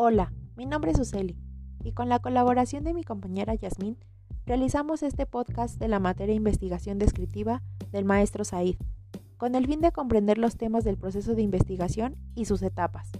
Hola, mi nombre es Useli y con la colaboración de mi compañera Yasmín realizamos este podcast de la materia Investigación Descriptiva del maestro Said, con el fin de comprender los temas del proceso de investigación y sus etapas.